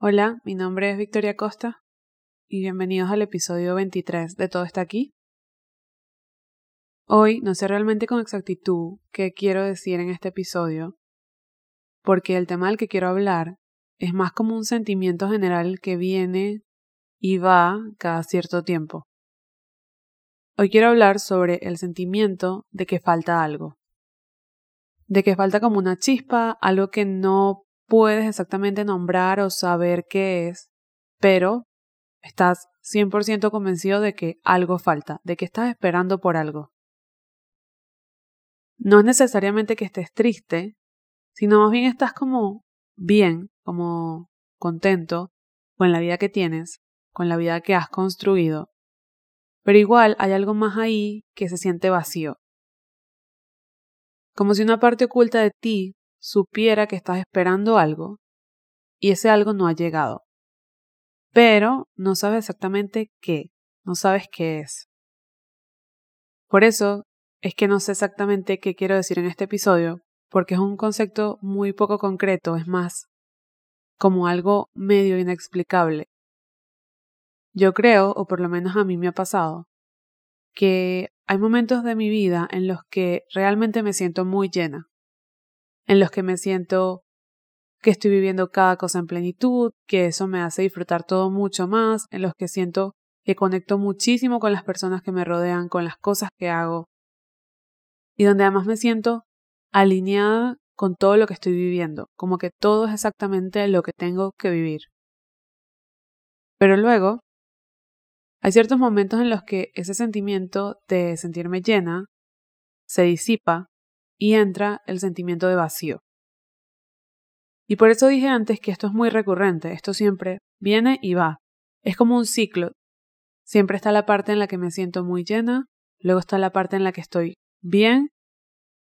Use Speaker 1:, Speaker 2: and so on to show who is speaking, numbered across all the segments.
Speaker 1: Hola, mi nombre es Victoria Costa y bienvenidos al episodio 23 de Todo está aquí. Hoy no sé realmente con exactitud qué quiero decir en este episodio, porque el tema del que quiero hablar es más como un sentimiento general que viene y va cada cierto tiempo. Hoy quiero hablar sobre el sentimiento de que falta algo, de que falta como una chispa, algo que no puedes exactamente nombrar o saber qué es, pero estás 100% convencido de que algo falta, de que estás esperando por algo. No es necesariamente que estés triste, sino más bien estás como bien, como contento con la vida que tienes, con la vida que has construido, pero igual hay algo más ahí que se siente vacío. Como si una parte oculta de ti supiera que estás esperando algo y ese algo no ha llegado. Pero no sabes exactamente qué, no sabes qué es. Por eso es que no sé exactamente qué quiero decir en este episodio, porque es un concepto muy poco concreto, es más como algo medio inexplicable. Yo creo, o por lo menos a mí me ha pasado, que hay momentos de mi vida en los que realmente me siento muy llena, en los que me siento que estoy viviendo cada cosa en plenitud, que eso me hace disfrutar todo mucho más, en los que siento que conecto muchísimo con las personas que me rodean, con las cosas que hago, y donde además me siento alineada con todo lo que estoy viviendo, como que todo es exactamente lo que tengo que vivir. Pero luego, hay ciertos momentos en los que ese sentimiento de sentirme llena se disipa y entra el sentimiento de vacío. Y por eso dije antes que esto es muy recurrente, esto siempre viene y va. Es como un ciclo. Siempre está la parte en la que me siento muy llena, luego está la parte en la que estoy bien,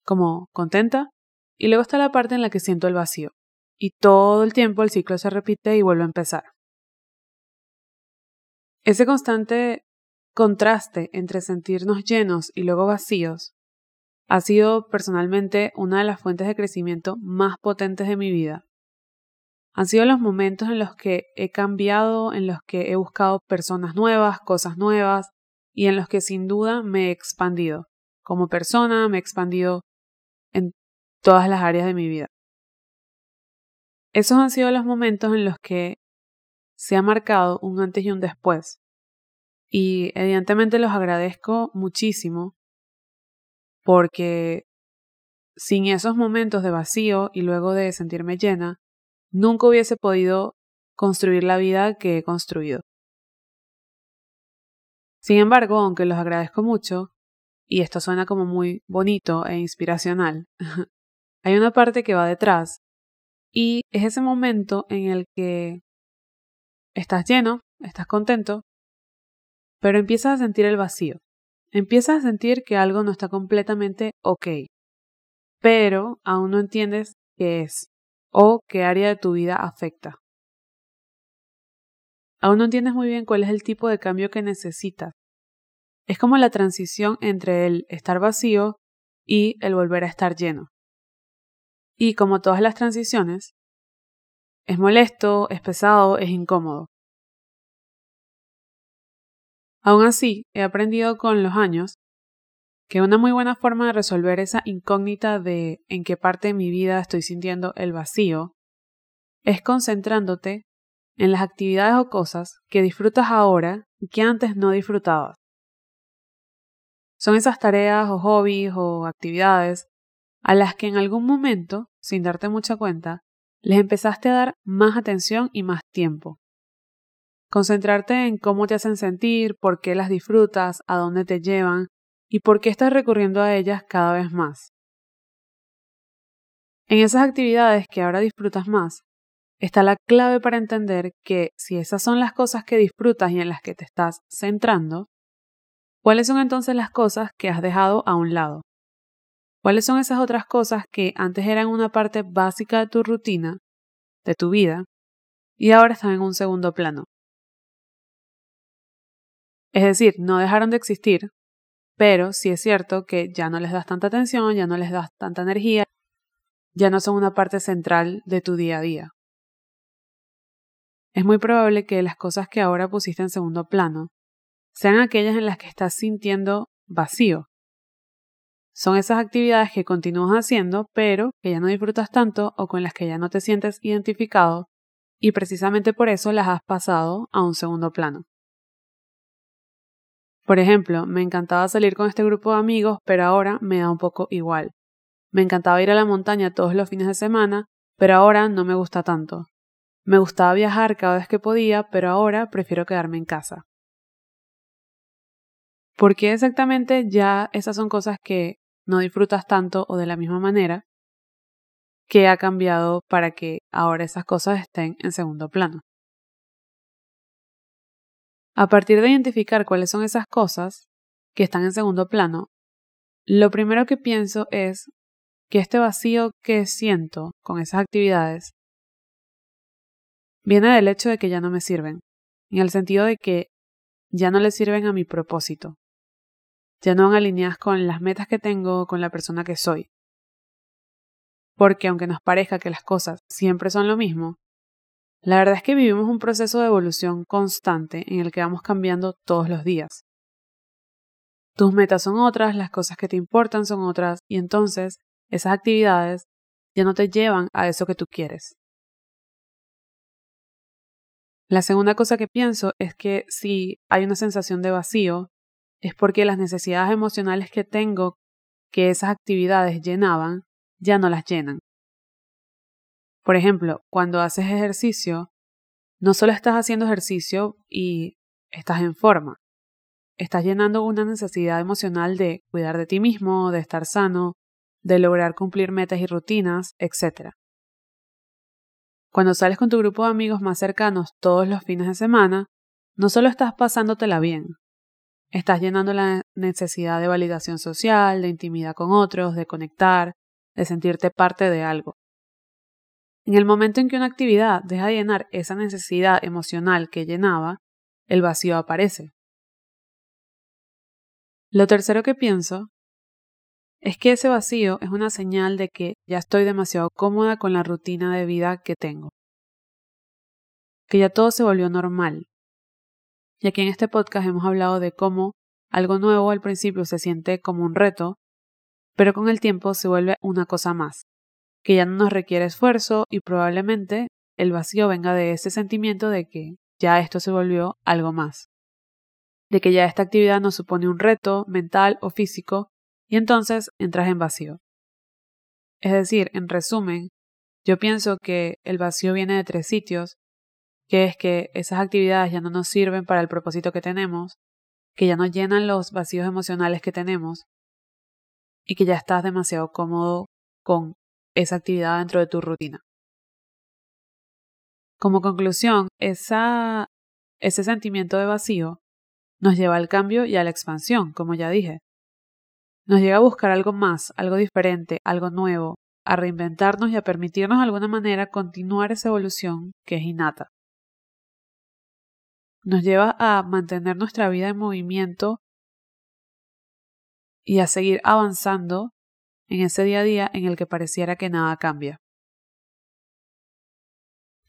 Speaker 1: como contenta, y luego está la parte en la que siento el vacío. Y todo el tiempo el ciclo se repite y vuelve a empezar. Ese constante contraste entre sentirnos llenos y luego vacíos ha sido personalmente una de las fuentes de crecimiento más potentes de mi vida. Han sido los momentos en los que he cambiado, en los que he buscado personas nuevas, cosas nuevas, y en los que sin duda me he expandido. Como persona, me he expandido en todas las áreas de mi vida. Esos han sido los momentos en los que se ha marcado un antes y un después. Y evidentemente los agradezco muchísimo porque sin esos momentos de vacío y luego de sentirme llena, nunca hubiese podido construir la vida que he construido. Sin embargo, aunque los agradezco mucho, y esto suena como muy bonito e inspiracional, hay una parte que va detrás, y es ese momento en el que estás lleno, estás contento, pero empiezas a sentir el vacío. Empiezas a sentir que algo no está completamente ok, pero aún no entiendes qué es o qué área de tu vida afecta. Aún no entiendes muy bien cuál es el tipo de cambio que necesitas. Es como la transición entre el estar vacío y el volver a estar lleno. Y como todas las transiciones, es molesto, es pesado, es incómodo. Aún así, he aprendido con los años que una muy buena forma de resolver esa incógnita de en qué parte de mi vida estoy sintiendo el vacío es concentrándote en las actividades o cosas que disfrutas ahora y que antes no disfrutabas. Son esas tareas o hobbies o actividades a las que en algún momento, sin darte mucha cuenta, les empezaste a dar más atención y más tiempo. Concentrarte en cómo te hacen sentir, por qué las disfrutas, a dónde te llevan y por qué estás recurriendo a ellas cada vez más. En esas actividades que ahora disfrutas más, está la clave para entender que si esas son las cosas que disfrutas y en las que te estás centrando, ¿cuáles son entonces las cosas que has dejado a un lado? ¿Cuáles son esas otras cosas que antes eran una parte básica de tu rutina, de tu vida, y ahora están en un segundo plano? Es decir, no dejaron de existir, pero sí es cierto que ya no les das tanta atención, ya no les das tanta energía, ya no son una parte central de tu día a día. es muy probable que las cosas que ahora pusiste en segundo plano sean aquellas en las que estás sintiendo vacío. Son esas actividades que continúas haciendo, pero que ya no disfrutas tanto o con las que ya no te sientes identificado, y precisamente por eso las has pasado a un segundo plano. Por ejemplo, me encantaba salir con este grupo de amigos, pero ahora me da un poco igual. Me encantaba ir a la montaña todos los fines de semana, pero ahora no me gusta tanto. Me gustaba viajar cada vez que podía, pero ahora prefiero quedarme en casa. ¿Por qué exactamente ya esas son cosas que no disfrutas tanto o de la misma manera? ¿Qué ha cambiado para que ahora esas cosas estén en segundo plano? A partir de identificar cuáles son esas cosas que están en segundo plano, lo primero que pienso es que este vacío que siento con esas actividades viene del hecho de que ya no me sirven, en el sentido de que ya no le sirven a mi propósito, ya no van alineadas con las metas que tengo, con la persona que soy. Porque aunque nos parezca que las cosas siempre son lo mismo, la verdad es que vivimos un proceso de evolución constante en el que vamos cambiando todos los días. Tus metas son otras, las cosas que te importan son otras, y entonces esas actividades ya no te llevan a eso que tú quieres. La segunda cosa que pienso es que si hay una sensación de vacío, es porque las necesidades emocionales que tengo que esas actividades llenaban, ya no las llenan. Por ejemplo, cuando haces ejercicio, no solo estás haciendo ejercicio y estás en forma, estás llenando una necesidad emocional de cuidar de ti mismo, de estar sano, de lograr cumplir metas y rutinas, etc. Cuando sales con tu grupo de amigos más cercanos todos los fines de semana, no solo estás pasándotela bien, estás llenando la necesidad de validación social, de intimidad con otros, de conectar, de sentirte parte de algo. En el momento en que una actividad deja de llenar esa necesidad emocional que llenaba, el vacío aparece. Lo tercero que pienso es que ese vacío es una señal de que ya estoy demasiado cómoda con la rutina de vida que tengo. Que ya todo se volvió normal. Y aquí en este podcast hemos hablado de cómo algo nuevo al principio se siente como un reto, pero con el tiempo se vuelve una cosa más, que ya no nos requiere esfuerzo y probablemente el vacío venga de ese sentimiento de que ya esto se volvió algo más, de que ya esta actividad nos supone un reto mental o físico y entonces entras en vacío. Es decir, en resumen, yo pienso que el vacío viene de tres sitios, que es que esas actividades ya no nos sirven para el propósito que tenemos, que ya no llenan los vacíos emocionales que tenemos y que ya estás demasiado cómodo con esa actividad dentro de tu rutina. Como conclusión, esa, ese sentimiento de vacío nos lleva al cambio y a la expansión, como ya dije. Nos llega a buscar algo más, algo diferente, algo nuevo, a reinventarnos y a permitirnos de alguna manera continuar esa evolución que es innata. Nos lleva a mantener nuestra vida en movimiento y a seguir avanzando en ese día a día en el que pareciera que nada cambia.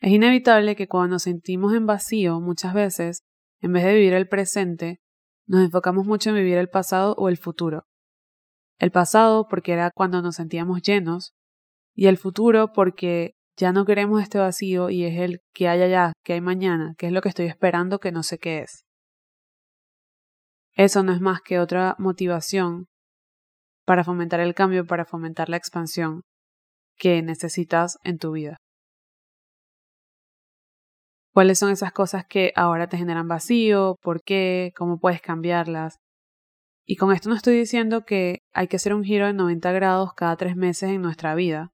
Speaker 1: Es inevitable que cuando nos sentimos en vacío muchas veces, en vez de vivir el presente, nos enfocamos mucho en vivir el pasado o el futuro. El pasado porque era cuando nos sentíamos llenos y el futuro porque ya no queremos este vacío y es el que hay allá, que hay mañana, que es lo que estoy esperando que no sé qué es. Eso no es más que otra motivación para fomentar el cambio, para fomentar la expansión que necesitas en tu vida. ¿Cuáles son esas cosas que ahora te generan vacío? ¿Por qué? ¿Cómo puedes cambiarlas? Y con esto no estoy diciendo que hay que hacer un giro de 90 grados cada tres meses en nuestra vida,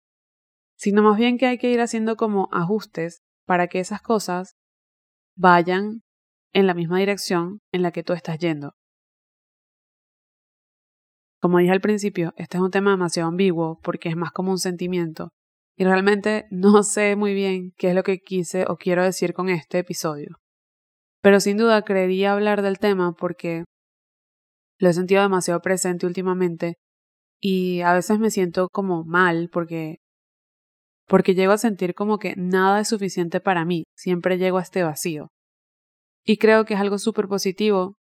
Speaker 1: sino más bien que hay que ir haciendo como ajustes para que esas cosas vayan en la misma dirección en la que tú estás yendo. Como dije al principio, este es un tema demasiado ambiguo porque es más como un sentimiento y realmente no sé muy bien qué es lo que quise o quiero decir con este episodio. Pero sin duda creería hablar del tema porque lo he sentido demasiado presente últimamente y a veces me siento como mal porque porque llego a sentir como que nada es suficiente para mí, siempre llego a este vacío. Y creo que es algo súper positivo,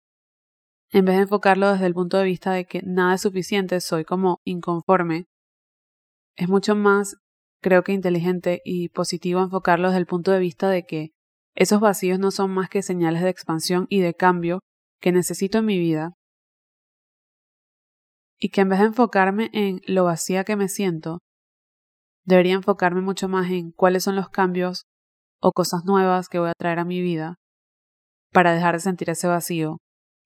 Speaker 1: en vez de enfocarlo desde el punto de vista de que nada es suficiente, soy como inconforme, es mucho más, creo que inteligente y positivo enfocarlo desde el punto de vista de que esos vacíos no son más que señales de expansión y de cambio que necesito en mi vida. Y que en vez de enfocarme en lo vacía que me siento, debería enfocarme mucho más en cuáles son los cambios o cosas nuevas que voy a traer a mi vida para dejar de sentir ese vacío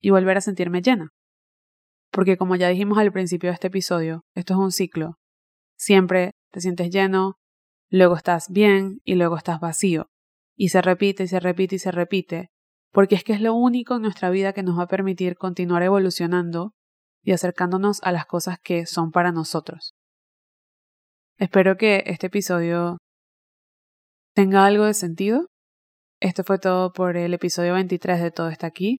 Speaker 1: y volver a sentirme llena. Porque como ya dijimos al principio de este episodio, esto es un ciclo. Siempre te sientes lleno, luego estás bien y luego estás vacío. Y se repite y se repite y se repite, porque es que es lo único en nuestra vida que nos va a permitir continuar evolucionando y acercándonos a las cosas que son para nosotros. Espero que este episodio tenga algo de sentido. Esto fue todo por el episodio 23 de Todo está aquí.